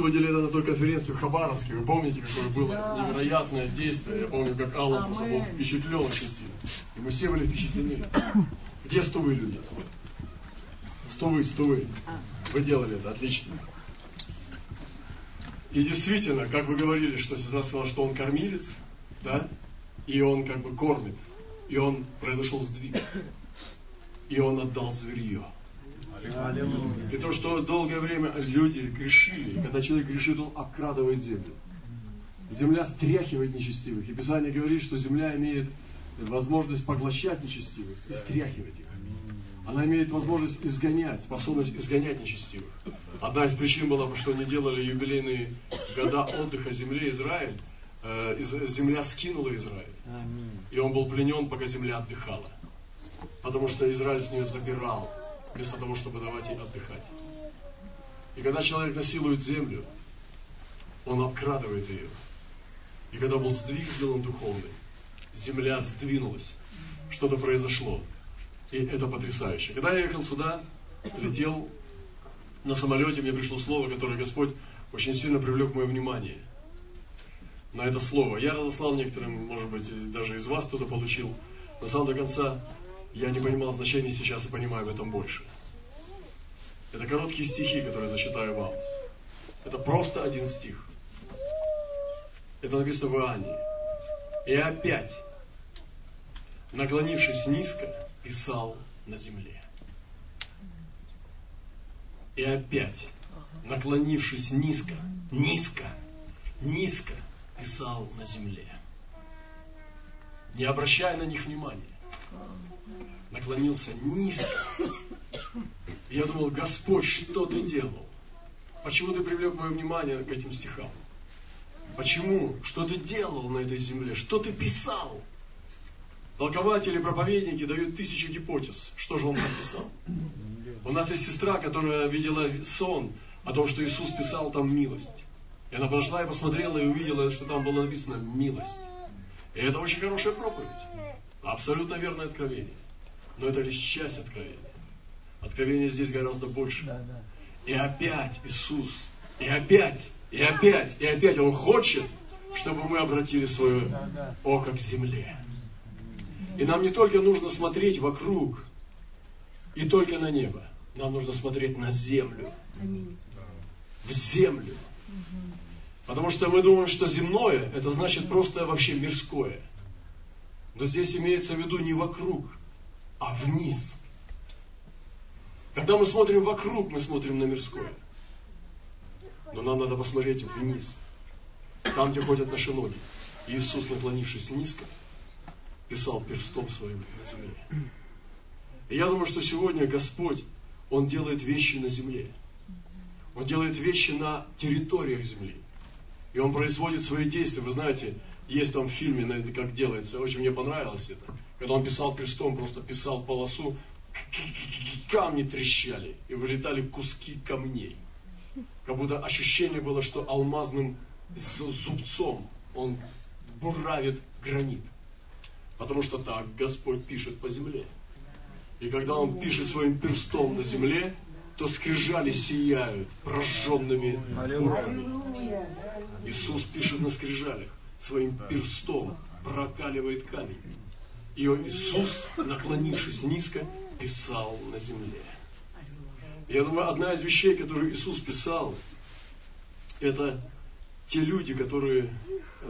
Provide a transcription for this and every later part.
выделили на той конференции в Хабаровске. Вы помните, какое было да. невероятное действие? Я помню, как Алла а просто был впечатлен очень сильно. И мы все были впечатлены. Где стувы люди? Стувы, стувы. Вы делали это, отлично. И действительно, как вы говорили, что сестра сказала, что он кормилец, да, и он как бы кормит, и он произошел сдвиг, и он отдал зверье. И то, что долгое время люди грешили, и когда человек грешит, он обкрадывает землю. Земля стряхивает нечестивых. И Писание говорит, что земля имеет возможность поглощать нечестивых и стряхивать их. Она имеет возможность изгонять, способность изгонять нечестивых. Одна из причин была, что они делали юбилейные года отдыха земле Израиль. Э, земля скинула Израиль. И он был пленен, пока земля отдыхала. Потому что Израиль с нее забирал, вместо того, чтобы давать ей отдыхать. И когда человек насилует землю, он обкрадывает ее. И когда был сдвиг сделан духовный, земля сдвинулась, что-то произошло. И это потрясающе. Когда я ехал сюда, летел на самолете, мне пришло слово, которое Господь очень сильно привлек мое внимание на это слово. Я разослал некоторым, может быть, даже из вас кто-то получил. Но сам до конца я не понимал значения сейчас и понимаю в этом больше. Это короткие стихи, которые зачитаю вам. Это просто один стих. Это написано в Иоанне. И опять, наклонившись низко, писал на земле. И опять, наклонившись низко, низко, низко, писал на земле. Не обращая на них внимания. Наклонился низко. Я думал, Господь, что ты делал? Почему ты привлек мое внимание к этим стихам? Почему? Что ты делал на этой земле? Что ты писал? Толкователи, проповедники дают тысячи гипотез. Что же он там писал? У нас есть сестра, которая видела сон о том, что Иисус писал там милость. И она подошла и посмотрела и увидела, что там было написано милость. И это очень хорошая проповедь. Абсолютно верное откровение. Но это лишь часть откровения. Откровение здесь гораздо больше. И опять Иисус, и опять, и опять, и опять Он хочет, чтобы мы обратили свое око к земле. И нам не только нужно смотреть вокруг и только на небо. Нам нужно смотреть на землю. В землю. Потому что мы думаем, что земное, это значит просто вообще мирское. Но здесь имеется в виду не вокруг, а вниз. Когда мы смотрим вокруг, мы смотрим на мирское. Но нам надо посмотреть вниз. Там, где ходят наши ноги. Иисус, наклонившись низко, писал перстом своим на земле. И я думаю, что сегодня Господь, Он делает вещи на земле. Он делает вещи на территориях земли. И Он производит свои действия. Вы знаете, есть там в фильме, как делается. Очень мне понравилось это. Когда он писал перстом, просто писал полосу, камни трещали и вылетали куски камней. Как будто ощущение было, что алмазным зубцом он буравит гранит. Потому что так Господь пишет по земле. И когда Он пишет своим перстом на земле, то скрижали сияют прожженными буквами. Иисус пишет на скрижалях, своим перстом прокаливает камень. И Иисус, наклонившись низко, писал на земле. Я думаю, одна из вещей, которую Иисус писал, это те люди, которые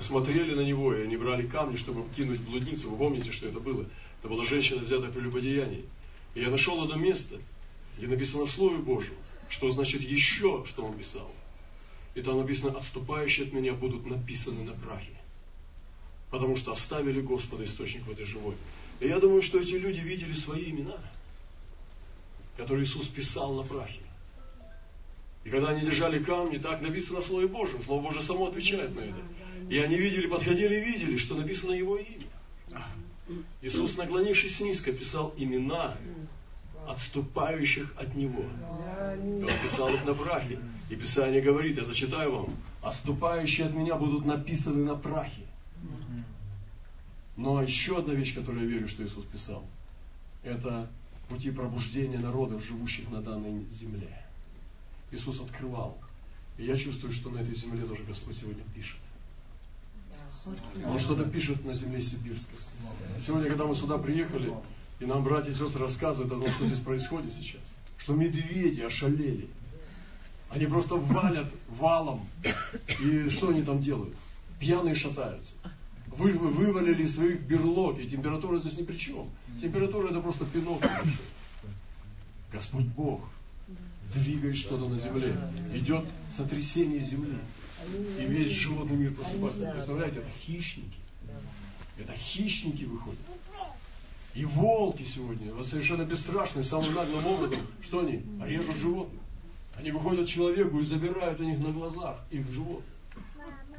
смотрели на него, и они брали камни, чтобы кинуть блудницу. Вы помните, что это было? Это была женщина, взятая при любодеянии. И я нашел одно место, где написано в Слове Божьем, что значит еще, что он писал. И там написано, отступающие от меня будут написаны на прахе. Потому что оставили Господа источник в этой живой. И я думаю, что эти люди видели свои имена, которые Иисус писал на прахе. И когда они держали камни, так написано в Слове Божьем. Слово Божье само отвечает на это. И они видели, подходили и видели, что написано Его имя. Иисус, наклонившись низко, писал имена отступающих от Него. И Он писал их на прахе. И Писание говорит, я зачитаю вам, отступающие от меня будут написаны на прахе. Но еще одна вещь, которую я верю, что Иисус писал, это пути пробуждения народов, живущих на данной земле. Иисус открывал И я чувствую, что на этой земле тоже Господь сегодня пишет. Он что-то пишет на земле сибирской. Сегодня, когда мы сюда приехали, и нам братья и сестры рассказывают о том, что здесь происходит сейчас, что медведи ошалели. Они просто валят валом. И что они там делают? Пьяные шатаются. Вы, вы вывалили из своих температура здесь ни при чем. Температура это просто пинок. Господь Бог двигает что-то на земле. Идет сотрясение земли. И весь животный мир просыпается. Представляете, это хищники. Это хищники выходят. И волки сегодня, вот совершенно бесстрашные, самым наглым образом, что они? Режут животных. Они выходят человеку и забирают у них на глазах их живот.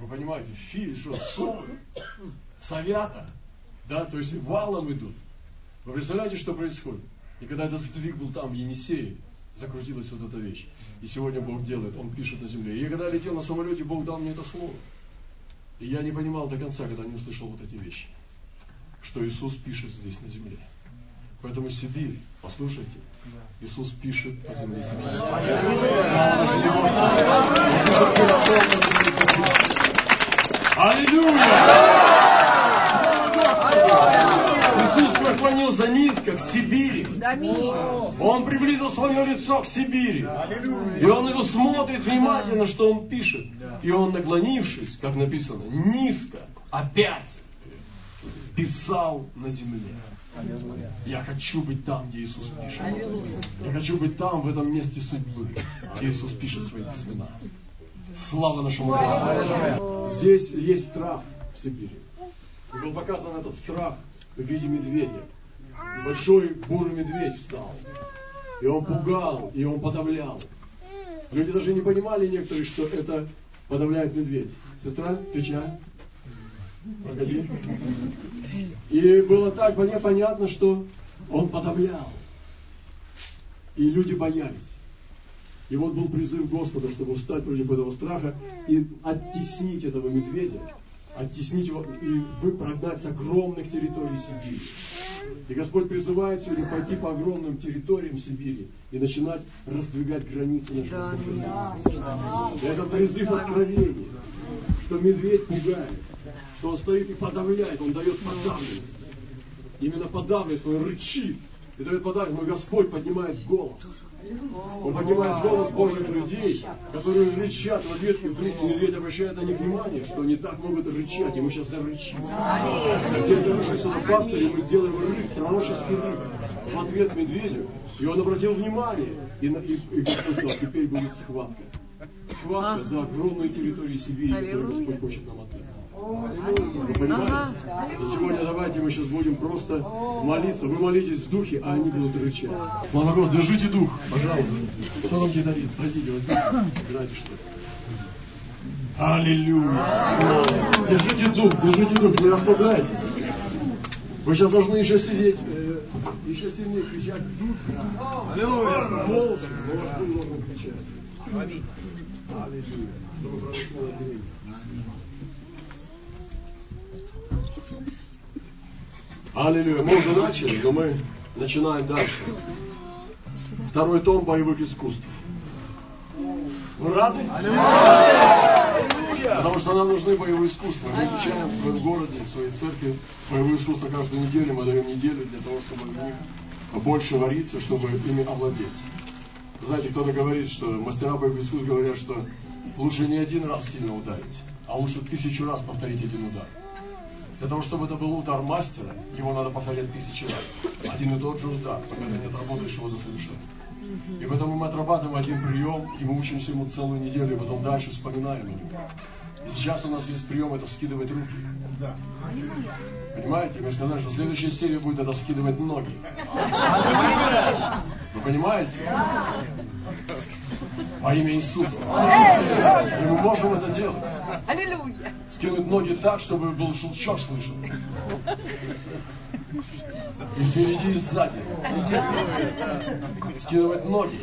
Вы понимаете, фи, что, совы, совята, да, то есть валом идут. Вы представляете, что происходит? И когда этот сдвиг был там, в Енисее, закрутилась вот эта вещь. И сегодня Бог делает, Он пишет на земле. И я когда летел на самолете, Бог дал мне это слово. И я не понимал до конца, когда не услышал вот эти вещи. Что Иисус пишет здесь на земле. Поэтому Сибирь, послушайте, Иисус пишет на земле Сибирь. Аллилуйя! наклонился низко к Сибири. Он приблизил свое лицо к Сибири. И он его смотрит внимательно, что он пишет. И он, наклонившись, как написано, низко, опять писал на земле. Я хочу быть там, где Иисус пишет. Я хочу быть там, в этом месте судьбы, где Иисус пишет свои письмена. Слава нашему Господу. Здесь есть страх в Сибири. И был показан этот страх в виде медведя. большой бурый медведь встал. И он пугал, и он подавлял. Люди даже не понимали некоторые, что это подавляет медведь. Сестра, отвечай. Проходи. И было так понятно, что он подавлял. И люди боялись. И вот был призыв Господа, чтобы встать против этого страха и оттеснить этого медведя оттеснить его и вы прогнать с огромных территорий Сибири. И Господь призывает сегодня пойти по огромным территориям Сибири и начинать раздвигать границы нашего да, Это призыв откровения, что медведь пугает, что он стоит и подавляет, он дает подавленность. Именно подавленность, он рычит и дает подавленность, но Господь поднимает голос. Он поднимает голос Божьих людей, которые рычат в ответ, и вдруг медведь обращает на них внимание, что они так могут рычать, и мы сейчас зарычим. Если это вышли сюда пастырь, мы сделаем рык, пророческий рык в ответ медведю, и он обратил внимание, и, и, и сказал, теперь будет схватка. Схватка за огромную территорию Сибири, которую Господь хочет нам отдать. Вы понимаете? Сегодня давайте мы сейчас будем просто молиться. Вы молитесь в духе, а они будут рычать. Слава Богу, держите дух, пожалуйста. Кто вам гитарист? Простите, возьмите. Играйте что Аллилуйя. Держите дух, держите дух, не расслабляйтесь. Вы сейчас должны еще сидеть, э, еще сильнее кричать дух. Аллилуйя. Молча, но ваш дух должен кричать. Аллилуйя. Чтобы произошло отделение. Аллилуйя. Мы уже начали, но мы начинаем дальше. Второй том боевых искусств. Вы рады? Потому что нам нужны боевые искусства. Мы изучаем в своем городе, в своей церкви боевые искусства каждую неделю. Мы даем неделю для того, чтобы в них больше вариться, чтобы ими овладеть. Знаете, кто-то говорит, что мастера боевых искусств говорят, что лучше не один раз сильно ударить, а лучше тысячу раз повторить один удар. Для того, чтобы это был удар мастера, его надо повторять тысячи раз. Один и тот же удар, пока ты не отработаешь его до совершенства. И поэтому мы отрабатываем один прием, и мы учимся ему целую неделю, и потом дальше вспоминаем его. Сейчас у нас есть прием, это вскидывать руки. Понимаете? Мы сказали, что следующая серия будет это вскидывать ноги. Вы понимаете? Во имя Иисуса. И мы можем это делать. Аллилуйя. Скинуть ноги так, чтобы был шелчок слышен. И впереди, и сзади. Скидывать ноги.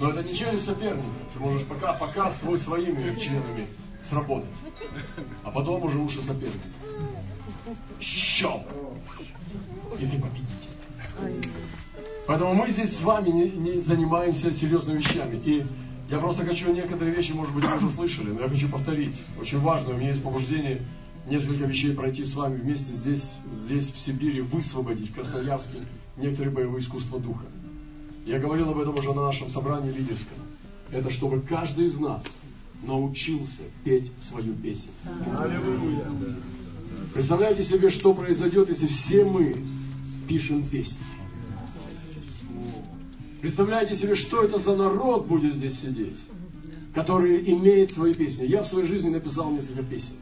Но это не челюсть соперника. Ты можешь пока, пока свой своими членами сработать. А потом уже уши соперника. Щелк. И ты победитель. Поэтому мы здесь с вами не, не занимаемся серьезными вещами. И я просто хочу некоторые вещи, может быть, вы уже слышали, но я хочу повторить. Очень важно, у меня есть побуждение несколько вещей пройти с вами вместе здесь, здесь в Сибири, высвободить в Красноярске некоторые боевые искусства духа. Я говорил об этом уже на нашем собрании лидерском. Это чтобы каждый из нас научился петь свою песню. Представляете себе, что произойдет, если все мы пишем песни. Представляете себе, что это за народ будет здесь сидеть, который имеет свои песни. Я в своей жизни написал несколько песен,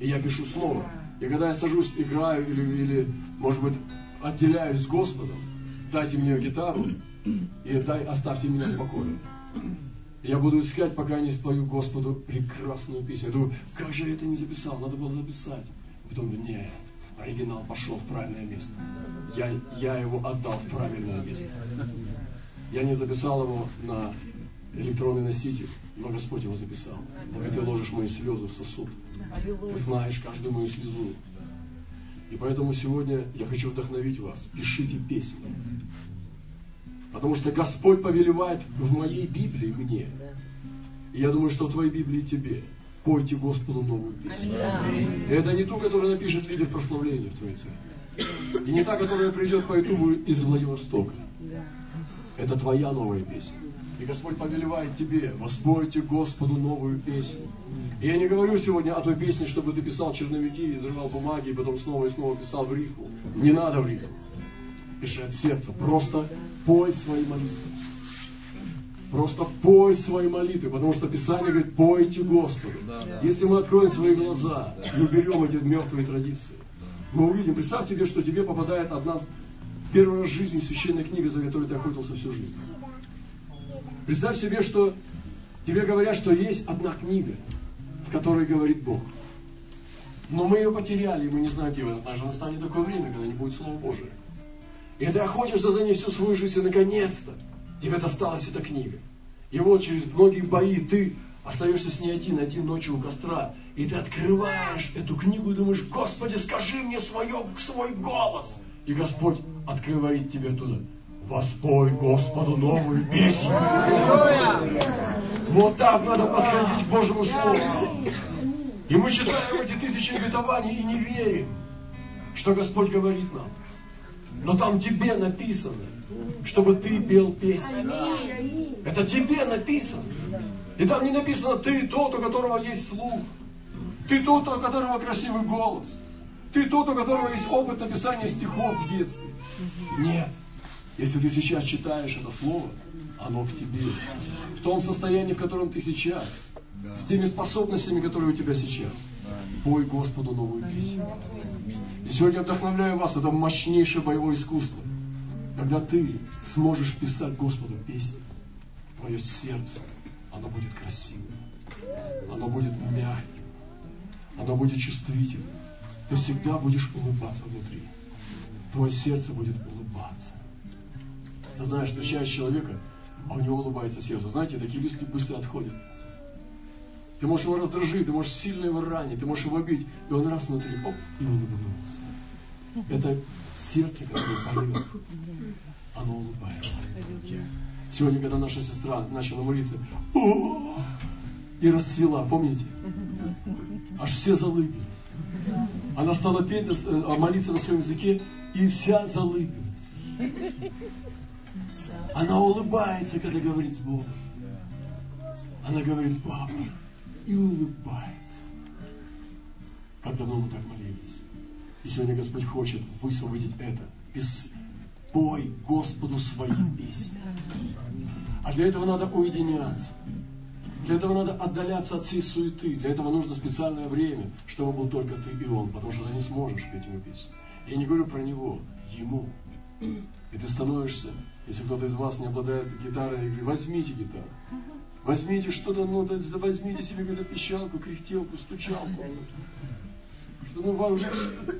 и я пишу снова. И когда я сажусь, играю или, или может быть, отделяюсь с Господом, дайте мне гитару и дай, оставьте меня в покое. Я буду искать, пока не спою Господу прекрасную песню. Я думаю, как же я это не записал? Надо было записать. Потом думаю, нет, оригинал пошел в правильное место. Я, я его отдал в правильное место. Я не записал его на электронный носитель, но Господь его записал. И ты ложишь мои слезы в сосуд. Ты знаешь каждую мою слезу. И поэтому сегодня я хочу вдохновить вас. Пишите песни. Потому что Господь повелевает в моей Библии мне. И я думаю, что в твоей Библии тебе. Пойте Господу новую песню. И это не ту, которую напишет лидер прославления в твоей церкви. И не та, которая придет по ютубу из Владивостока. Это твоя новая песня. И Господь повелевает тебе, воспойте Господу новую песню. И я не говорю сегодня о той песне, чтобы ты писал черновики, изрывал бумаги, и потом снова и снова писал в рифму. Не надо в рифму. Пиши от сердца. Просто пой свои молитвы. Просто пой свои молитвы, потому что Писание говорит, пойте Господу. Да, да. Если мы откроем свои глаза и уберем эти мертвые традиции, мы увидим, представь себе, что тебе попадает одна первый раз в жизни священная книга, за которой ты охотился всю жизнь. Представь себе, что тебе говорят, что есть одна книга, в которой говорит Бог. Но мы ее потеряли, и мы не знаем, где она. Даже настанет такое время, когда не будет Слова Божия. И ты охотишься за ней всю свою жизнь, и наконец-то тебе досталась эта книга. И вот через многие бои ты остаешься с ней один, один ночью у костра, и ты открываешь эту книгу и думаешь, Господи, скажи мне свое, свой голос. И Господь открывает тебе туда. Воспой Господу новую песню. Вот так надо подходить к Божьему Слову. И мы читаем эти тысячи обетований и не верим, что Господь говорит нам. Но там тебе написано, чтобы ты пел песни. Это тебе написано. И там не написано, ты тот, у которого есть слух. Ты тот, у которого красивый голос. Ты тот, у которого есть опыт написания стихов в детстве. Нет. Если ты сейчас читаешь это слово, оно к тебе. В том состоянии, в котором ты сейчас. С теми способностями, которые у тебя сейчас. Пой Господу новую песню. И сегодня я вдохновляю вас, это мощнейшее боевое искусство. Когда ты сможешь писать Господу песни, твое сердце, оно будет красивым, оно будет мягким, оно будет чувствительным ты всегда будешь улыбаться внутри. Твое сердце будет улыбаться. Ты знаешь, встречаешь человека, а у него улыбается сердце. Знаете, такие люди быстро отходят. Ты можешь его раздражить, ты можешь сильно его ранить, ты можешь его бить, и он раз внутри, оп, и улыбнулся. Это сердце, которое поет, оно улыбается. Сегодня, когда наша сестра начала молиться, и расцвела, помните? Аж все залыбились. Она стала петь, э, молиться на своем языке, и вся залыбилась. Она улыбается, когда говорит с Богом. Она говорит, папа, и улыбается. Как давно мы так молились. И сегодня Господь хочет высвободить это. Пой Господу свои песни. А для этого надо уединяться. Для этого надо отдаляться от всей суеты. Для этого нужно специальное время, чтобы был только ты и он, потому что ты не сможешь петь ему песню. Я не говорю про него, ему. И ты становишься, если кто-то из вас не обладает гитарой, я говорю, возьмите гитару. Возьмите что-то, ну, возьмите себе какую-то пищалку, кряхтелку, стучалку. Что, ну, уже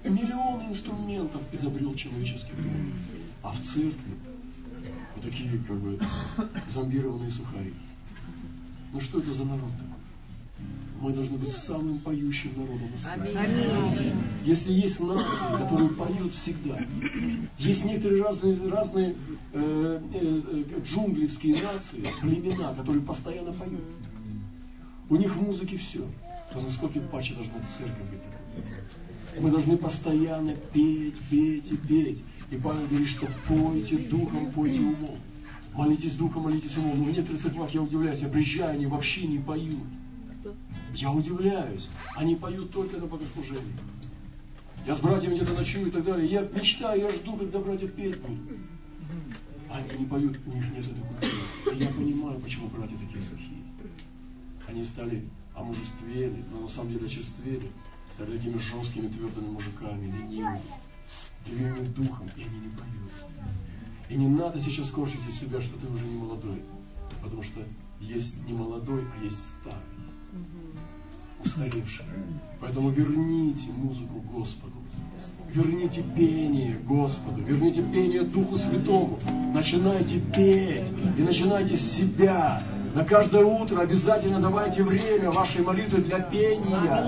миллионы инструментов изобрел человеческий ум. А в церкви вот такие, как бы, зомбированные сухари. Ну что это за народ мы должны быть самым поющим народом Москвы. Если есть нации, которые поют всегда, есть некоторые разные, разные э, э, э, джунглевские нации, племена, которые постоянно поют. У них в музыке все. То насколько паче должна быть церковь быть Мы должны постоянно петь, петь и петь. И Павел говорит, что пойте духом, пойте умом. Молитесь духом, молитесь умом. Но в некоторых церквах я удивляюсь, я приезжаю, они вообще не поют. Я удивляюсь. Они поют только на богослужении. Я с братьями где-то ночую и так далее. Я мечтаю, я жду, когда братья петь будут. Они не поют, у них нет этой культуры. И я понимаю, почему братья такие сухие. Они стали омужествели, но на самом деле очерствели, стали такими жесткими, твердыми мужиками, ленивыми, ленивыми духом, и они не поют. И не надо сейчас корчить из себя, что ты уже не молодой. Потому что есть не молодой, а есть старый. Устаревший. Поэтому верните музыку Господу. Верните пение Господу, верните пение Духу Святому. Начинайте петь и начинайте с себя. На каждое утро обязательно давайте время вашей молитвы для пения.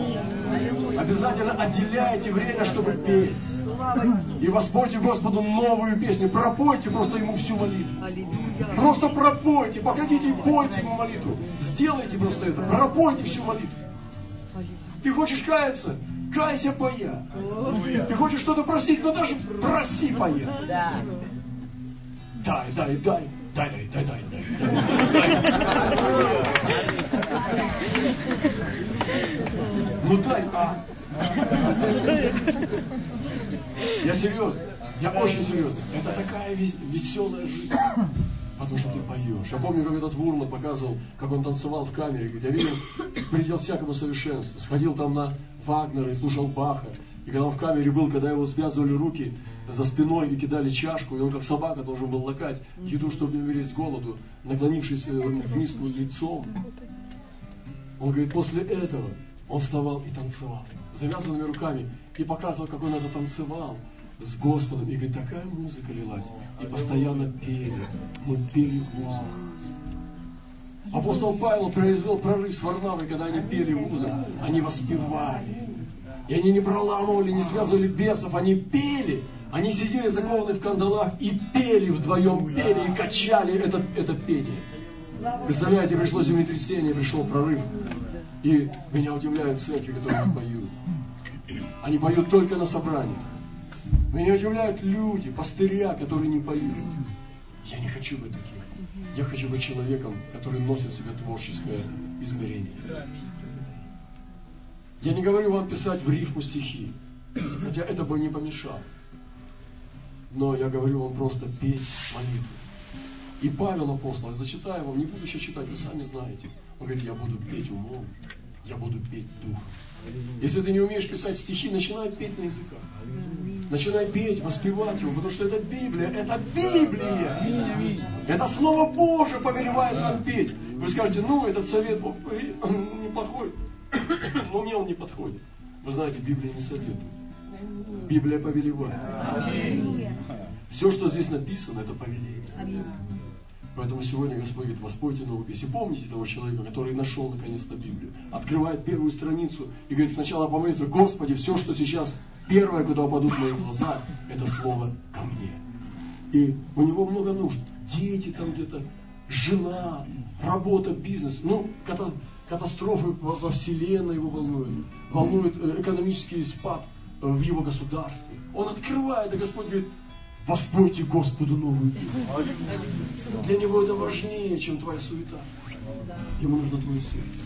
Обязательно отделяйте время, чтобы петь. И воспойте Господу новую песню. Пропойте просто Ему всю молитву. Просто пропойте. Походите и пойте Ему молитву. Сделайте просто это. Пропойте всю молитву. Ты хочешь каяться? Кайся, поя. Ты хочешь что-то просить, но даже проси, поя. Да. Дай, дай, дай. Дай, дай, дай, дай, дай. Ну дай, а. Я серьезно. Я очень серьезно. Это такая веселая жизнь. Потому что ты поешь. Я помню, как этот Вурман показывал, как он танцевал в камере. Я видел предел всякому совершенству. Сходил там на Вагнера и слушал Баха. И когда он в камере был, когда его связывали руки за спиной и кидали чашку, и он как собака должен был лакать еду, чтобы не умереть с голоду, наклонившись в миску лицом. Он говорит, после этого он вставал и танцевал, завязанными руками, и показывал, как он это танцевал с Господом. И говорит, такая музыка лилась. И постоянно пели. Мы пели в узах. Апостол Павел произвел прорыв с Варнавой, когда они пели в узах. Они воспевали. И они не проламывали, не связывали бесов, они пели. Они сидели закованные в кандалах и пели вдвоем, пели и качали это, это пение. Представляете, пришло землетрясение, пришел прорыв. И меня удивляют церкви, которые поют. Они поют только на собраниях. Меня удивляют люди, пастыря, которые не поют. Я не хочу быть таким. Я хочу быть человеком, который носит в себе творческое измерение. Я не говорю вам писать в рифму стихи, хотя это бы не помешало. Но я говорю вам просто петь молитву. И Павел апостол, я зачитаю вам, не буду сейчас читать, вы сами знаете. Он говорит, я буду петь умом, я буду петь духом. Если ты не умеешь писать стихи, начинай петь на языках. Начинай петь, воспевать его, потому что это Библия, это Библия. Это Слово Божие повелевает нам петь. Вы скажете, ну, этот совет неплохой, но мне он не подходит. Вы знаете, Библия не советует. Библия повелевает. Все, что здесь написано, это повеление. Поэтому сегодня Господь говорит, воспойте новую песню. Помните того человека, который нашел наконец-то Библию. Открывает первую страницу и говорит, сначала помолиться, Господи, все, что сейчас первое, куда упадут мои глаза, это слово ко мне. И у него много нужд. Дети там где-то, жена, работа, бизнес. Ну, катастрофы во Вселенной его волнуют. Волнует э, экономический спад э, в его государстве. Он открывает, и Господь говорит, Воспойте Господу новую песню. Для Него это важнее, чем твоя суета. Ему нужно твое сердце.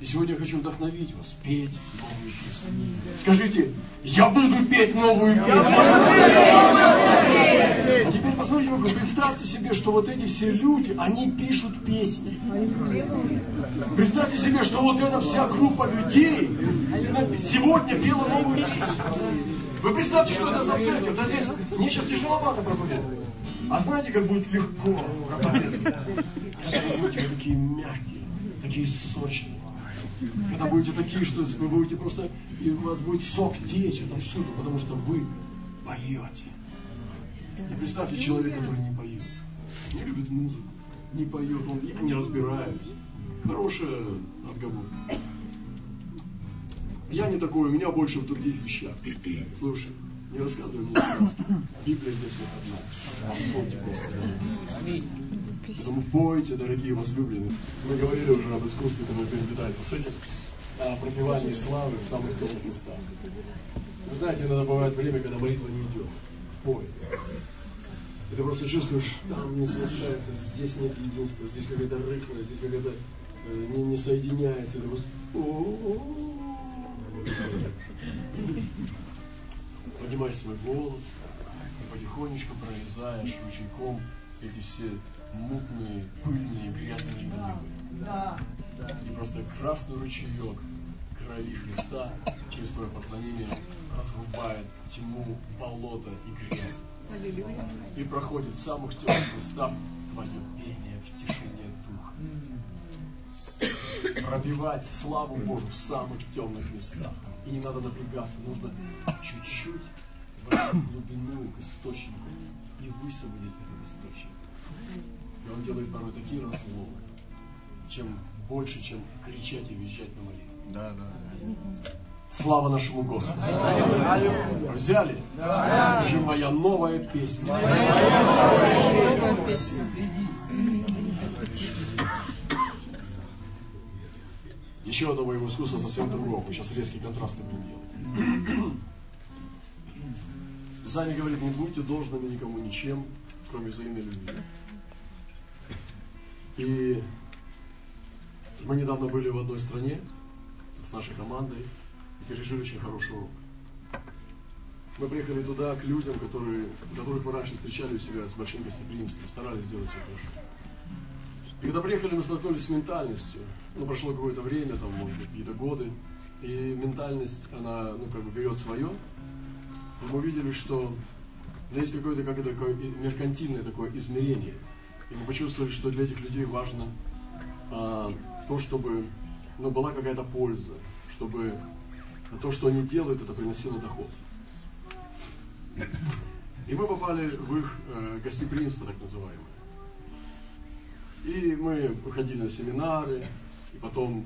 И сегодня я хочу вдохновить вас петь новую песню. Скажите, я буду петь новую песню. А теперь посмотрите вокруг, представьте себе, что вот эти все люди, они пишут песни. Представьте себе, что вот эта вся группа людей сегодня пела новую песню. Вы представьте, что это за церковь. Да здесь мне сейчас тяжеловато проповедовать. А знаете, как будет легко проповедовать? Когда вы такие мягкие, такие сочные. Когда будете такие, что вы будете просто, и у вас будет сок течь там всюду, потому что вы поете. И представьте человека, который не поет, не любит музыку, не поет, он, не разбираюсь. Хорошая отговорка. Я не такой, у меня больше в других вещах. Слушай, не рассказывай мне сказки. Библия для всех одна. Вспомните просто. Поэтому пойте, дорогие возлюбленные. Мы говорили уже об искусстве, которое переплетается с этим. О пропивании славы в самых темных местах. Вы знаете, иногда бывает время, когда молитва не идет. Пой. И ты просто чувствуешь, там не срастается, здесь нет единства, здесь какая-то рыхлая, здесь какая-то э, не, не соединяется. И ты просто... Поднимаешь свой голос, потихонечку прорезаешь ручейком эти все мутные, пыльные, грязные воды. И просто красный ручеек крови Христа через твое поклонение разрубает тьму, болото и грязь. И проходит в самых темных местах твое пение в тишине. Пробивать славу Божию в самых темных местах. И не надо напрягаться, нужно чуть-чуть в глубину к источнику и высвободить этот источник. И он делает порой такие разломы, чем больше, чем кричать и визжать на молитве. Да, да. Слава нашему Господу. Взяли? Да. Же моя новая песня. Еще одно моего искусства совсем другого. Мы сейчас резкий контраст будем делать. Писание говорит, не будьте должными никому ничем, кроме взаимной любви. И мы недавно были в одной стране с нашей командой, пережили очень хороший урок. Мы приехали туда к людям, которые, которых мы раньше встречали у себя с большим гостеприимством, старались сделать все хорошо. И когда приехали, мы столкнулись с ментальностью. Ну, прошло какое-то время, там, может быть, какие-то годы. И ментальность, она, ну, как бы берет свое. И мы увидели, что ну, есть какое-то как такое меркантильное такое измерение. И мы почувствовали, что для этих людей важно а, то, чтобы ну, была какая-то польза, чтобы то, что они делают, это приносило доход. И мы попали в их э, гостеприимство, так называемое. И мы ходили на семинары, и потом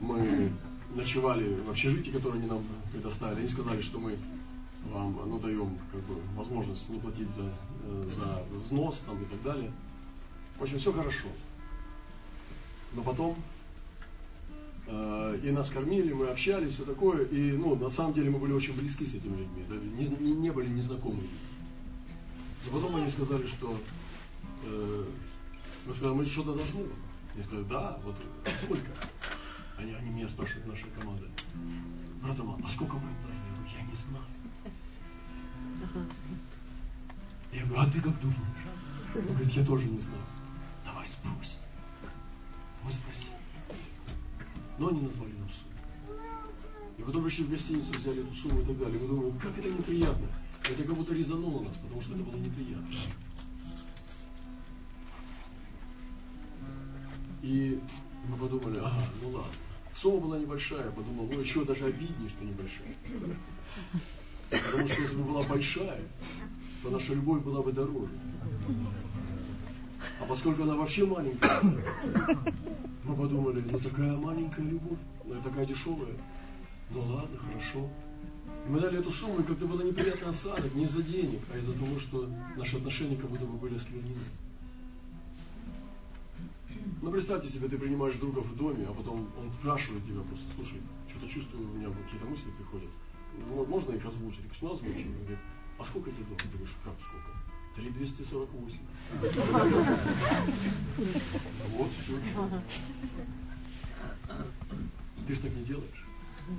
мы ночевали в общежитии, которое они нам предоставили. Они сказали, что мы вам ну, даем как бы, возможность не платить за, э, за взнос там, и так далее. В общем, все хорошо. Но потом Э, и нас кормили, мы общались, все такое. И, ну, на самом деле мы были очень близки с этими людьми, это не, не, не были незнакомыми. Но потом они сказали, что э, мы сказали, мы что-то должны. Я сказали, да, вот сколько? Они, они меня спрашивают, наша команда. Брат а сколько мы должны? Я говорю, я не знаю. Я говорю, а ты как думаешь? Он говорит, я тоже не знаю. Давай спросим. Мы спросили но они назвали нам сумму. И потом пришли в гостиницу, взяли эту сумму и так далее. Мы думаем, как это неприятно. Это как будто резануло нас, потому что это было неприятно. И мы подумали, ага, ну ладно. Сумма была небольшая, подумал, ну еще даже обиднее, что небольшая. Потому что если бы была большая, то наша любовь была бы дороже. А поскольку она вообще маленькая, мы подумали, ну такая маленькая любовь, ну такая дешевая. Ну ладно, хорошо. И мы дали эту сумму, и как-то было неприятный осадок, не из-за денег, а из-за того, что наши отношения как будто бы были осквернены. Ну, представьте себе, ты принимаешь друга в доме, а потом он спрашивает тебя просто, слушай, что-то чувствую, у меня какие-то мысли приходят. Ну, можно их озвучить? Я говорю, ну, озвучим. Он говорит, а сколько тебе дома? Ты говоришь, как сколько? 3248. Вот все. Ты же так не делаешь.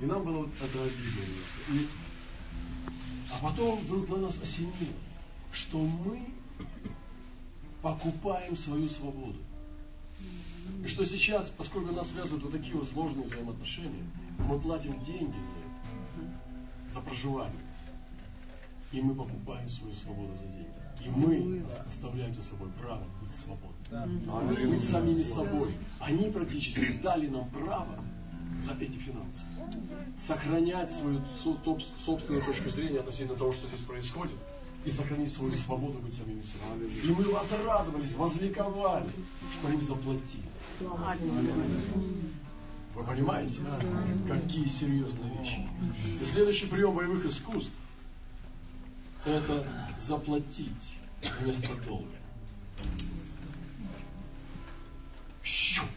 И нам было вот это обидно. И, а потом вдруг на нас осенило, что мы покупаем свою свободу. И что сейчас, поскольку нас связывают вот такие вот сложные взаимоотношения, мы платим деньги за это, за проживание. И мы покупаем свою свободу за деньги. И мы оставляем за собой право быть свободными. Быть самими собой. Они практически дали нам право за эти финансы. Сохранять свою собственную точку зрения относительно того, что здесь происходит. И сохранить свою свободу быть самими собой. И мы возрадовались, возликовали, что им заплатили. Вы понимаете? Какие серьезные вещи. И следующий прием боевых искусств – это заплатить вместо долга.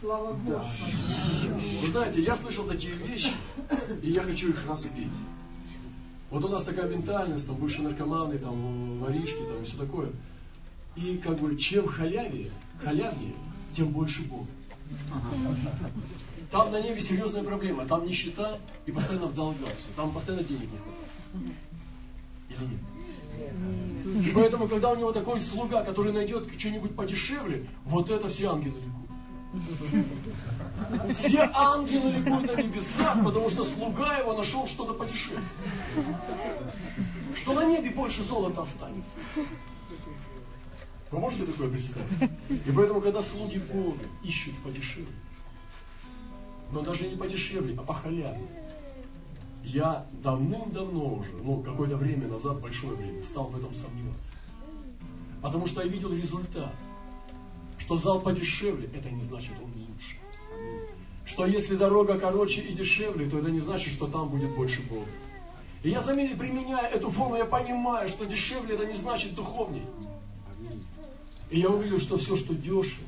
Слава Богу. Вы знаете, я слышал такие вещи, и я хочу их разбить. Вот у нас такая ментальность, там бывшие наркоманы, там воришки, там и все такое. И как бы чем халявее, халявнее, тем больше Бога. Там на небе серьезная проблема, там нищета и постоянно в долгах все, там постоянно денег не. Или нет? И поэтому, когда у него такой слуга, который найдет что-нибудь подешевле, вот это все ангелы ликуют. Все ангелы ликуют на небесах, потому что слуга его нашел что-то подешевле. Что на небе больше золота останется. Вы можете такое представить? И поэтому, когда слуги Бога ищут подешевле, но даже не подешевле, а похалявнее, я давным-давно уже, ну, какое-то время назад, большое время, стал в этом сомневаться. Потому что я видел результат. Что зал подешевле, это не значит, он лучше. Что если дорога короче и дешевле, то это не значит, что там будет больше Бога. И я заметил, применяя эту форму, я понимаю, что дешевле это не значит духовней. И я увидел, что все, что дешево,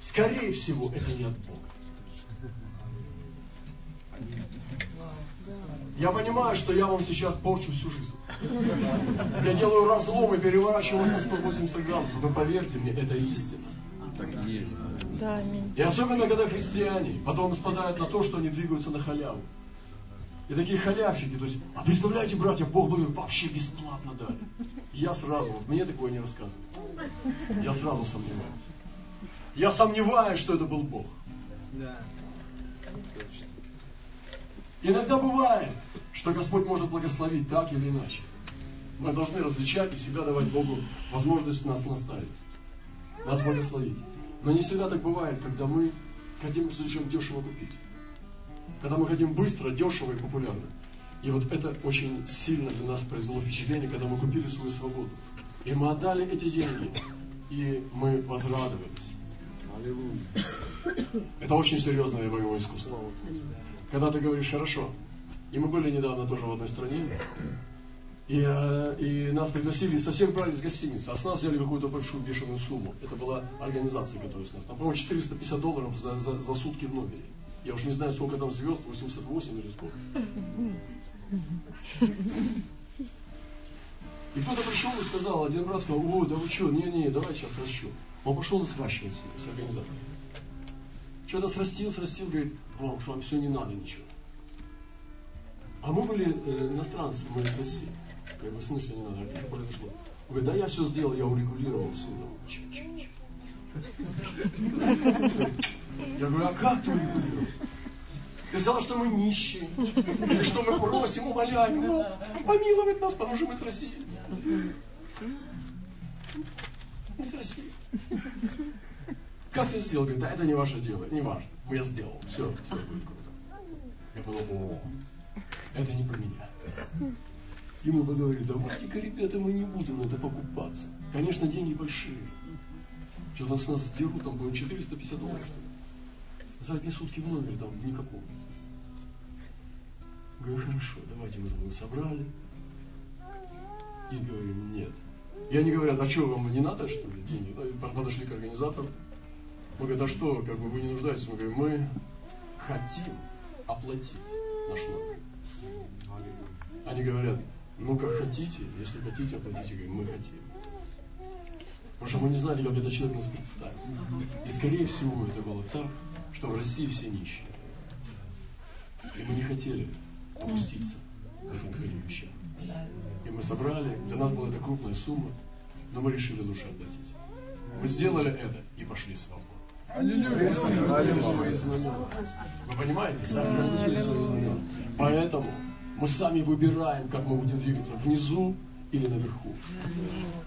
скорее всего, это не от Бога. Я понимаю, что я вам сейчас порчу всю жизнь. Я делаю разлом и переворачиваю вас на 180 градусов. Но поверьте мне, это истина. Так и есть. Да, и особенно, когда христиане потом спадают на то, что они двигаются на халяву. И такие халявщики, то есть, а представляете, братья, Бог бы вообще бесплатно дали. Я сразу, вот мне такое не рассказывают. Я сразу сомневаюсь. Я сомневаюсь, что это был Бог. Да. Иногда бывает, что Господь может благословить так или иначе. Мы должны различать и всегда давать Богу возможность нас наставить, нас благословить. Но не всегда так бывает, когда мы хотим чем дешево купить. Когда мы хотим быстро, дешево и популярно. И вот это очень сильно для нас произвело впечатление, когда мы купили свою свободу. И мы отдали эти деньги, и мы возрадовались. Это очень серьезное боевое искусство. Когда ты говоришь хорошо. И мы были недавно тоже в одной стране. И, э, и нас пригласили, совсем брали из гостиницы, а с нас взяли какую-то большую бешеную сумму. Это была организация, которая с нас. Там, по-моему, 450 долларов за, за, за сутки в номере. Я уж не знаю, сколько там звезд, 88 или сколько. И кто-то пришел и сказал, один раз сказал, о, да вы что, не-не, давай сейчас расчет. Он пошел и сращивается с организатором. Что-то срастил, срастил, говорит, вам, вам все не надо ничего. А мы были э, иностранцы, мы из России. Как бы в смысле не надо, что произошло? Он говорит, да я все сделал, я урегулировал все. Я говорю, а как ты урегулировал? Ты сказал, что мы нищие. Или что мы просим, умоляем нас, помиловать нас, потому что мы с России. Мы с России. Как ты сделал? Говорит, да это не ваше дело, не важно. Я сделал. Все, все будет круто. Я подумал, о, это не про меня. И мы поговорили, давайте-ка, ребята, мы не будем на это покупаться. Конечно, деньги большие. Что-то с нас сдерут, там, по 450 долларов. За одни сутки в номере там никакого. Говорю, хорошо, давайте мы его собрали. И говорим, нет. И они говорят, а что, вам не надо, что ли, деньги? Подошли к организатору. Мы говорим, а что, как бы вы не нуждаетесь? Мы говорим, мы хотим оплатить наш номер. Они говорят, ну как хотите, если хотите, оплатите. Говорим, мы хотим. Потому что мы не знали, как этот человек нас представит. И скорее всего это было так, что в России все нищие. И мы не хотели опуститься к этим, к этим вещам. И мы собрали, для нас была это крупная сумма, но мы решили лучше оплатить. Мы сделали это и пошли свободно. Аллилуйя. свои знамена. Вы понимаете? Сохранили свои знамена. Поэтому мы сами выбираем, как мы будем двигаться. Внизу или наверху.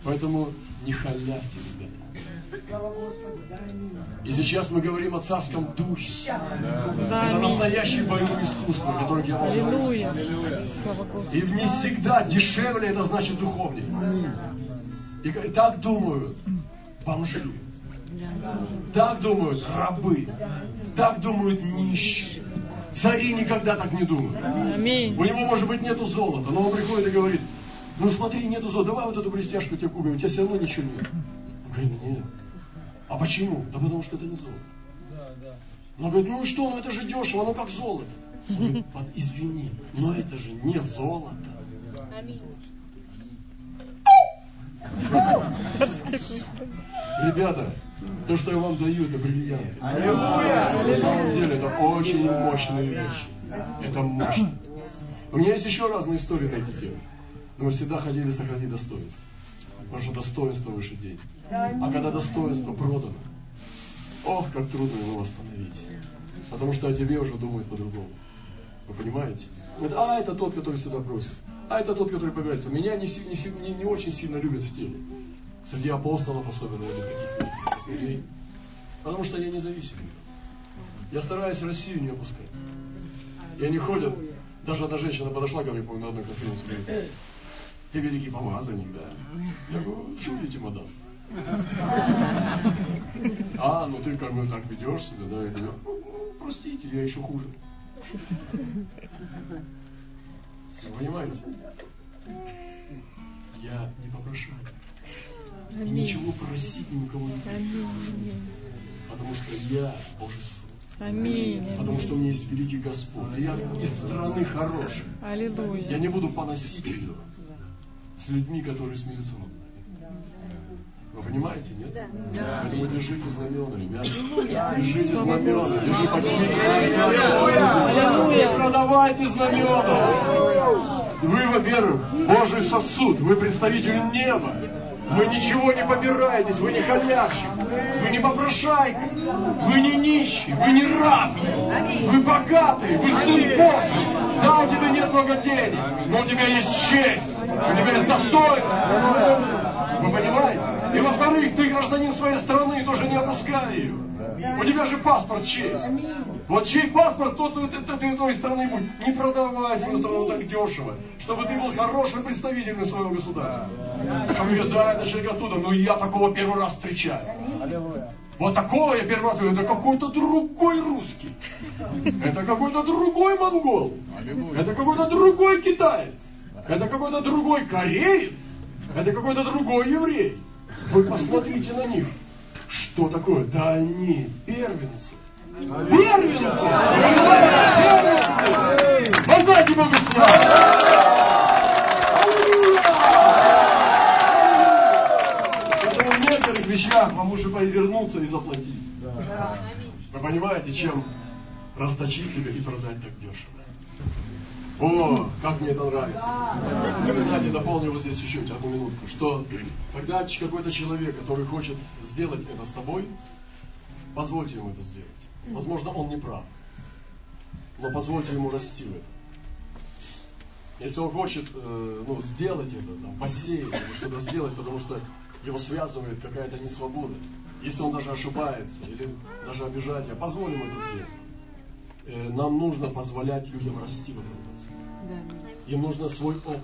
Поэтому не халяйте, ребята. И сейчас мы говорим о царском духе. Это настоящее боевое искусство, которое я вам говорю. Аллилуйя. И не всегда дешевле это значит духовнее. И так думают бомжи. Так думают рабы. Так думают нищие. Цари никогда так не думают. Аминь. У него, может быть, нету золота, но он приходит и говорит, ну смотри, нету золота, давай вот эту блестяшку тебе купим, у тебя все равно ничего нет. Он говорит, нет. А почему? Да потому что это не золото. Он говорит, ну и что, ну это же дешево, оно как золото. Он говорит, «Вот извини, но это же не золото. Ребята, то, что я вам даю, это бриллианты. На самом деле, это очень мощные вещи. Это мощно. У меня есть еще разные истории на эти темы. Но мы всегда хотели сохранить достоинство. Потому что достоинство выше денег. А когда достоинство продано, ох, как трудно его восстановить. Потому что о тебе уже думают по-другому. Вы понимаете? Говорят, а это тот, который всегда просит. А это тот, который появляется. Меня не, не, не, не очень сильно любят в теле. Среди апостолов особенно или каких-то пастырей. Потому что я независимый. Я стараюсь Россию не опускать. И они ходят, даже одна женщина подошла ко мне, помню, на одной конференции, говорит, ты великий помазанник, да? Я говорю, шутите, мадам. А, ну ты как бы так ведешь себя, да? Я говорю, «Ну, простите, я еще хуже. Вы понимаете? Я не попрошаю. И ничего просить ни у кого не. Аминь. Потому что я Божий Сын. Аминь. Потому что у меня есть великий Господь. И Я из страны хорошей. Я Аллилуйя. не буду поносить ее с людьми, которые смеются над нами. Вы понимаете, нет? Поэтому держите знамена, ребята. Держите знамена. Держи поднимите знамена. Продавайте знамена. Вы, во-первых, Божий сосуд. Вы представитель неба. Вы ничего не побираетесь, вы не халявщик, вы не попрошайка, вы не нищий, вы не раб, вы богатый, вы сын Божий. Да, у тебя нет много денег, но у тебя есть честь, у тебя есть достоинство. Вы понимаете? И во-вторых, ты гражданин своей страны, тоже не опускай ее. У тебя же паспорт чей? Вот чей паспорт, тот ты, ты, той страны будь. Не продавай свою страну так дешево, чтобы ты был хорошим представителем своего государства. Там говорят, да, это человек оттуда, но я такого первый раз встречаю. Вот такого я первый раз говорю, это какой-то другой русский. Это какой-то другой монгол. Это какой-то другой китаец. Это какой-то другой кореец. Это какой-то другой еврей. Вы посмотрите на них. Что такое? Да они первенцы. Первенцы! Первенцы! Воздайте Богу славу! Поэтому в некоторых вещах вам лучше повернуться и заплатить. Вы понимаете, чем расточить себя и продать так дешево. О, как мне это нравится. Знаете, дополню вот здесь чуть-чуть, одну минутку, что когда какой-то человек, который хочет сделать это с тобой, позвольте ему это сделать. Возможно, он не прав, но позвольте ему расти в этом. Если он хочет э, ну, сделать это, там, посеять или что-то сделать, потому что его связывает какая-то несвобода, если он даже ошибается или даже обижает, я позволь ему это сделать. Э, нам нужно позволять людям расти в этом процессе. Им нужно свой опыт.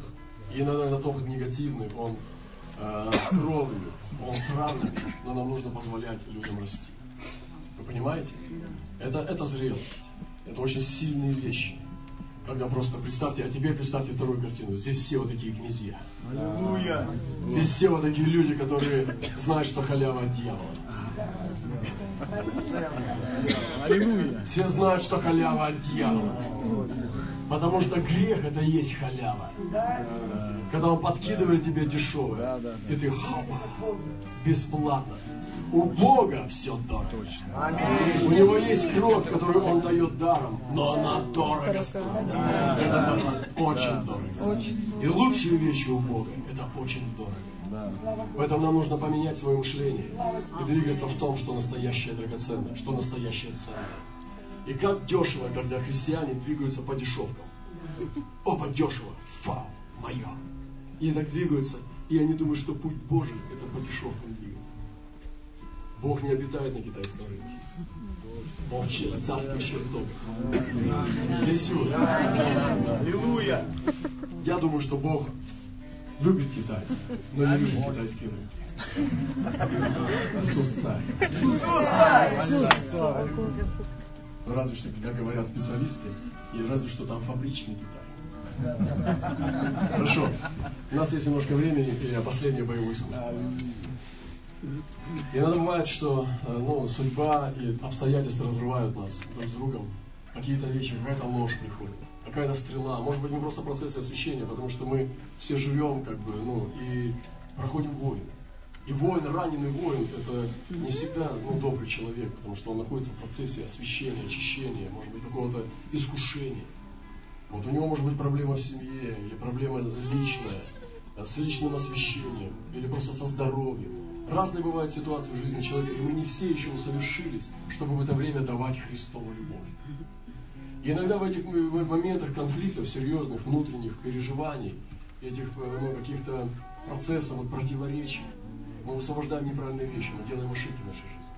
И иногда этот опыт негативный, он э, с кровью, он сравнивает, но нам нужно позволять людям расти. Вы понимаете? Это, это зрелость. Это очень сильные вещи. Когда просто представьте, а теперь представьте вторую картину. Здесь все вот такие князья. Здесь все вот такие люди, которые знают, что халява от дьявола. Все знают, что халява от дьявола. Потому что грех это и есть халява. Когда он подкидывает тебе дешевое, и ты хопа, бесплатно. У Бога все дорого. У него есть кровь, которую он дает даром, но она дорого стоит. Это дорого, очень дорого. И лучшие вещи у Бога это очень дорого. Поэтому нам нужно поменять свое мышление и двигаться в том, что настоящее драгоценно, что настоящее ценно. И как дешево, когда христиане двигаются по дешевкам. Опа, дешево, фау, мое. и так двигаются, и они думают, что путь Божий – это по дешевкам двигаться. Бог не обитает на китайском рынке. Бог в царских чертогах. Здесь вот. Аллилуйя! Я думаю, что Бог любит китайцев, но не любит китайские рынки. Иисус царь. Разве что, когда говорят специалисты, и разве что там фабричный Китай. Хорошо. У нас есть немножко времени, и последнее боевое искусство. Иногда бывает, что э, ну, судьба и обстоятельства разрывают нас друг с другом. Какие-то вещи, какая-то ложь приходит, какая-то стрела. Может быть, не просто процесс освещения, потому что мы все живем, как бы, ну, и проходим войны. И воин, раненый воин, это не всегда ну, добрый человек, потому что он находится в процессе освещения, очищения, может быть, какого-то искушения. Вот у него может быть проблема в семье, или проблема личная, с личным освещением, или просто со здоровьем. Разные бывают ситуации в жизни человека, и мы не все еще усовершились, чтобы в это время давать Христову любовь. И иногда в этих моментах конфликтов, серьезных, внутренних переживаний, этих э, ну, каких-то процессов, вот, противоречий, мы высвобождаем неправильные вещи, мы делаем ошибки в нашей жизни.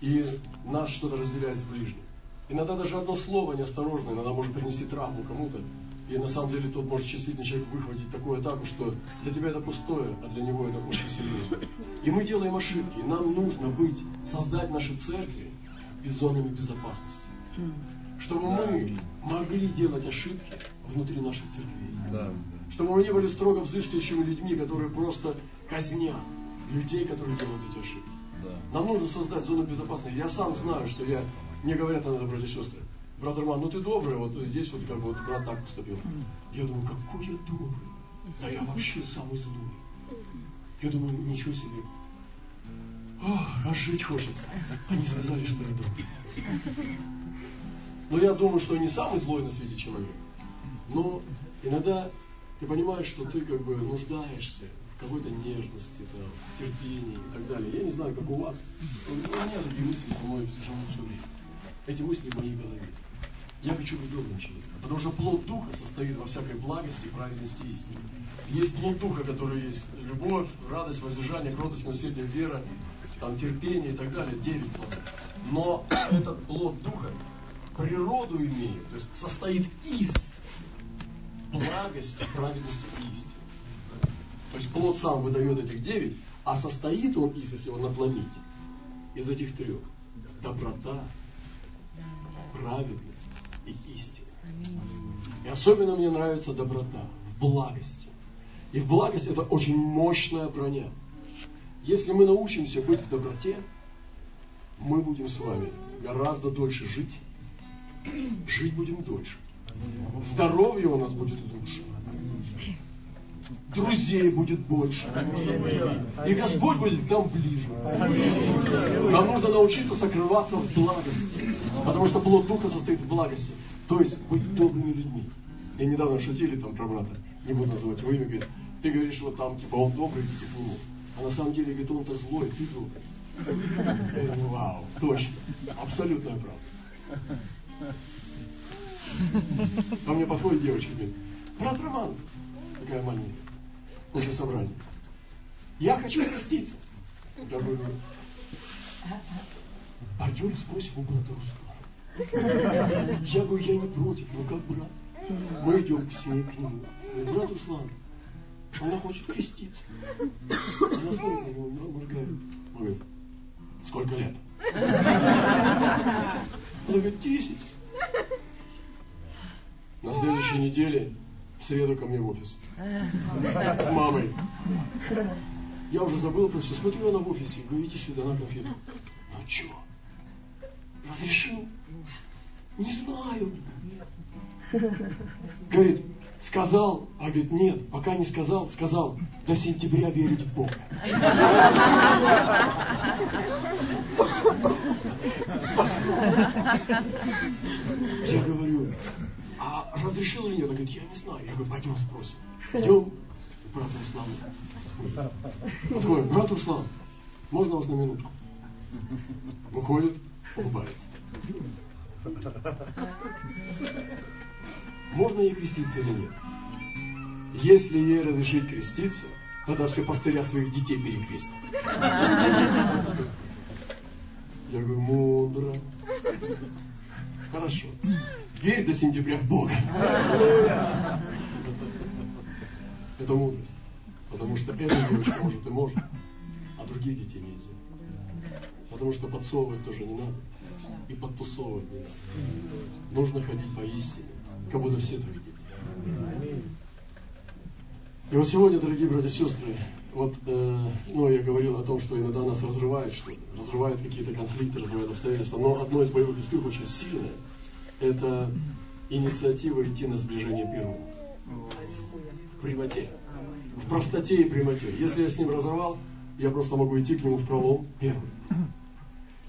И нас что-то разделяет с ближним. Иногда даже одно слово неосторожное, иногда может принести травму кому-то, и на самом деле тот может чувствительный человек выхватить такую атаку, что для тебя это пустое, а для него это очень серьезно. И мы делаем ошибки. И нам нужно быть, создать наши церкви без зонами безопасности. Чтобы мы могли делать ошибки внутри наших церквей. Чтобы мы не были строго взыскивающими людьми, которые просто казнят людей, которые делают эти ошибки. Нам нужно создать зону безопасности. Я сам знаю, что я, мне говорят иногда, братья и сестры, брат Роман, ну ты добрый, вот здесь вот как бы вот брат так поступил. Я думаю, какой я добрый. Да я вообще самый злой. Я думаю, ничего себе. Ох, а жить хочется. Они сказали, что я добрый. Но я думаю, что не самый злой на свете человек. Но иногда ты понимаешь, что ты как бы нуждаешься в какой-то нежности, там, терпении и так далее. Я не знаю, как у вас. У меня такие мысли со мной живут все время. Эти мысли в моей голове. Я хочу быть добрым человеком. Потому что плод Духа состоит во всякой благости, праведности и истине. Есть плод Духа, который есть любовь, радость, воздержание, кротость, милосердие, вера, там, терпение и так далее. Девять плодов. Но этот плод Духа природу имеет, то есть состоит из благости, праведности и истины. То есть плод сам выдает этих девять, а состоит он из, если его надломить, из этих трех. Доброта, праведность и истина. И особенно мне нравится доброта в благости. И в благости это очень мощная броня. Если мы научимся быть в доброте, мы будем с вами гораздо дольше жить. Жить будем дольше. Здоровье у нас будет лучше. Друзей будет больше. И Господь будет к нам ближе. Нам нужно научиться сокрываться в благости. Потому что плод Духа состоит в благости. То есть быть добрыми людьми. Я недавно шутили там про брата, не буду называть его имя, говорит, ты говоришь, вот там, типа, он добрый, идите к нему. А на самом деле, говорит, он-то злой, ты добрый. Вау, точно. Абсолютная правда. Ко мне подходит девочка, говорит, брат Роман, такая маленькая, после собрания. Я хочу креститься. Я говорю, пойдем спросим у брата Руслана. Я говорю, я не против, но как брат. Мы идем с ней к нему. Говорю, брат Руслан, она хочет креститься. Она смотрит на него, моргает. Он говорит, сколько лет? Говорит, десять. На следующей неделе в среду ко мне в офис. С мамой. Я уже забыл просто, смотрю она в офисе, говорю, иди сюда на конфету. Ну что? Разрешил? Не знаю. Говорит, сказал, а говорит, нет, пока не сказал, сказал, до сентября верить в Бога. Я говорю, а разрешил или нет? Она говорит, я не знаю. Я говорю, пойдем спросим. Идем к брату Руслану. Подходит, брат Руслан, можно вас на минутку? Выходит, улыбается. Можно ей креститься или нет? если ей разрешить креститься, тогда все пастыря своих детей перекрестят. Я говорю, мудро. Хорошо. Верь до сентября в Бога. Это мудрость. Потому что эта девочка может и может, а других детей нельзя. Потому что подсовывать тоже не надо. И подтусовывать не надо. Нужно ходить по истине, как будто все твои дети. И вот сегодня, дорогие братья и сестры, вот, э, ну, я говорил о том, что иногда нас разрывает что-то, разрывает какие-то конфликты, разрывает обстоятельства, но одно из боевых искусств очень сильное, это инициатива идти на сближение первого. В прямоте. В простоте и прямоте. Если я с ним разорвал, я просто могу идти к нему в пролом первый.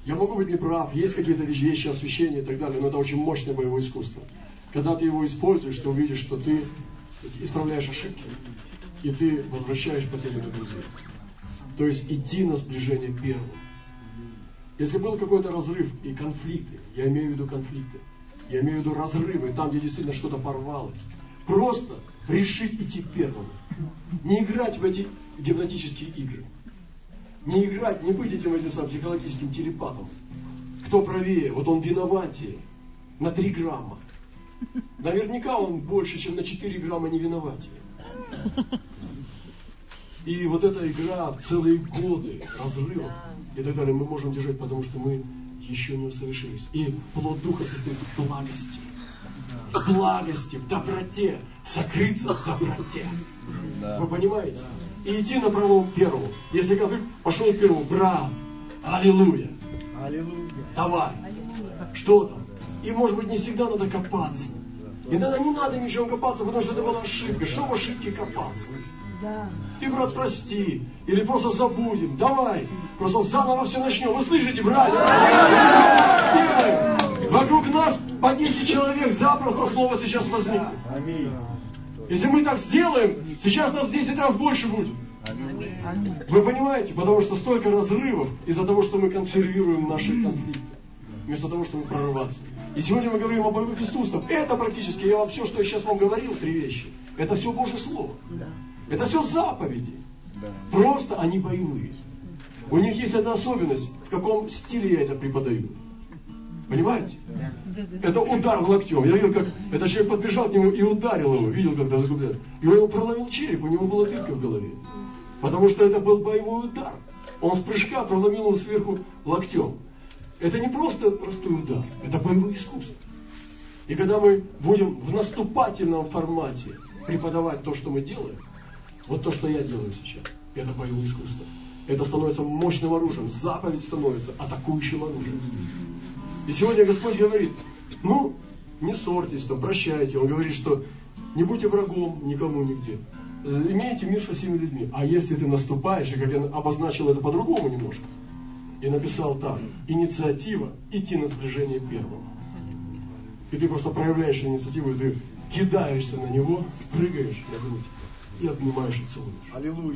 Я могу быть неправ, есть какие-то вещи, освещения и так далее, но это очень мощное боевое искусство. Когда ты его используешь, ты увидишь, что ты исправляешь ошибки, и ты возвращаешь потерянных друзей. То есть идти на сближение первым. Если был какой-то разрыв и конфликты, я имею в виду конфликты, я имею в виду разрывы, там, где действительно что-то порвалось, просто решить идти первым. Не играть в эти гипнотические игры. Не играть, не быть этим, этим самым психологическим телепатом. Кто правее, вот он виноватее на 3 грамма. Наверняка он больше, чем на 4 грамма не виноватее. И вот эта игра целые годы разрывов и так далее мы можем держать, потому что мы еще не усовершились. И плод Духа состоит в благости. В благости, в доброте. Сокрыться в доброте. Вы понимаете? И идти на правом первому. Если конфликт пошел первому, брат, аллилуйя. Аллилуйя. Давай. Что там? И может быть не всегда надо копаться. И тогда не надо ничего копаться, потому что это была ошибка. Что в ошибке копаться? Да. Ты, брат, прости. Или просто забудем. Давай. Просто заново все начнем. Вы слышите, братья? Вокруг нас по 10 человек запросто слово сейчас возникнет. Аминь. Если мы так сделаем, сейчас нас в 10 раз больше будет. Вы понимаете? Потому что столько разрывов из-за того, что мы консервируем наши конфликты. Вместо того, чтобы прорываться. И сегодня мы говорим о боевых искусствах. Это практически, я вам все, что я сейчас вам говорил, три вещи. Это все Божье Слово. Это все заповеди. Просто они боевые. У них есть одна особенность, в каком стиле я это преподаю. Понимаете? Это удар локтем. Я видел, как этот человек подбежал к нему и ударил его. Видел, когда загубляют. И он его проломил череп, у него была дырка в голове. Потому что это был боевой удар. Он с прыжка проломил его сверху локтем. Это не просто простой удар, это боевое искусство. И когда мы будем в наступательном формате преподавать то, что мы делаем, вот то, что я делаю сейчас, это боевое искусство. Это становится мощным оружием. Заповедь становится атакующим оружием. И сегодня Господь говорит, ну, не ссорьтесь, там, прощайте. Он говорит, что не будьте врагом никому нигде. Э, имейте мир со всеми людьми. А если ты наступаешь, и как я обозначил это по-другому немножко, и написал так, инициатива идти на сближение первым. И ты просто проявляешь инициативу, и ты кидаешься на него, прыгаешь на грудь и обнимаешь и целуешь. Аллилуйя.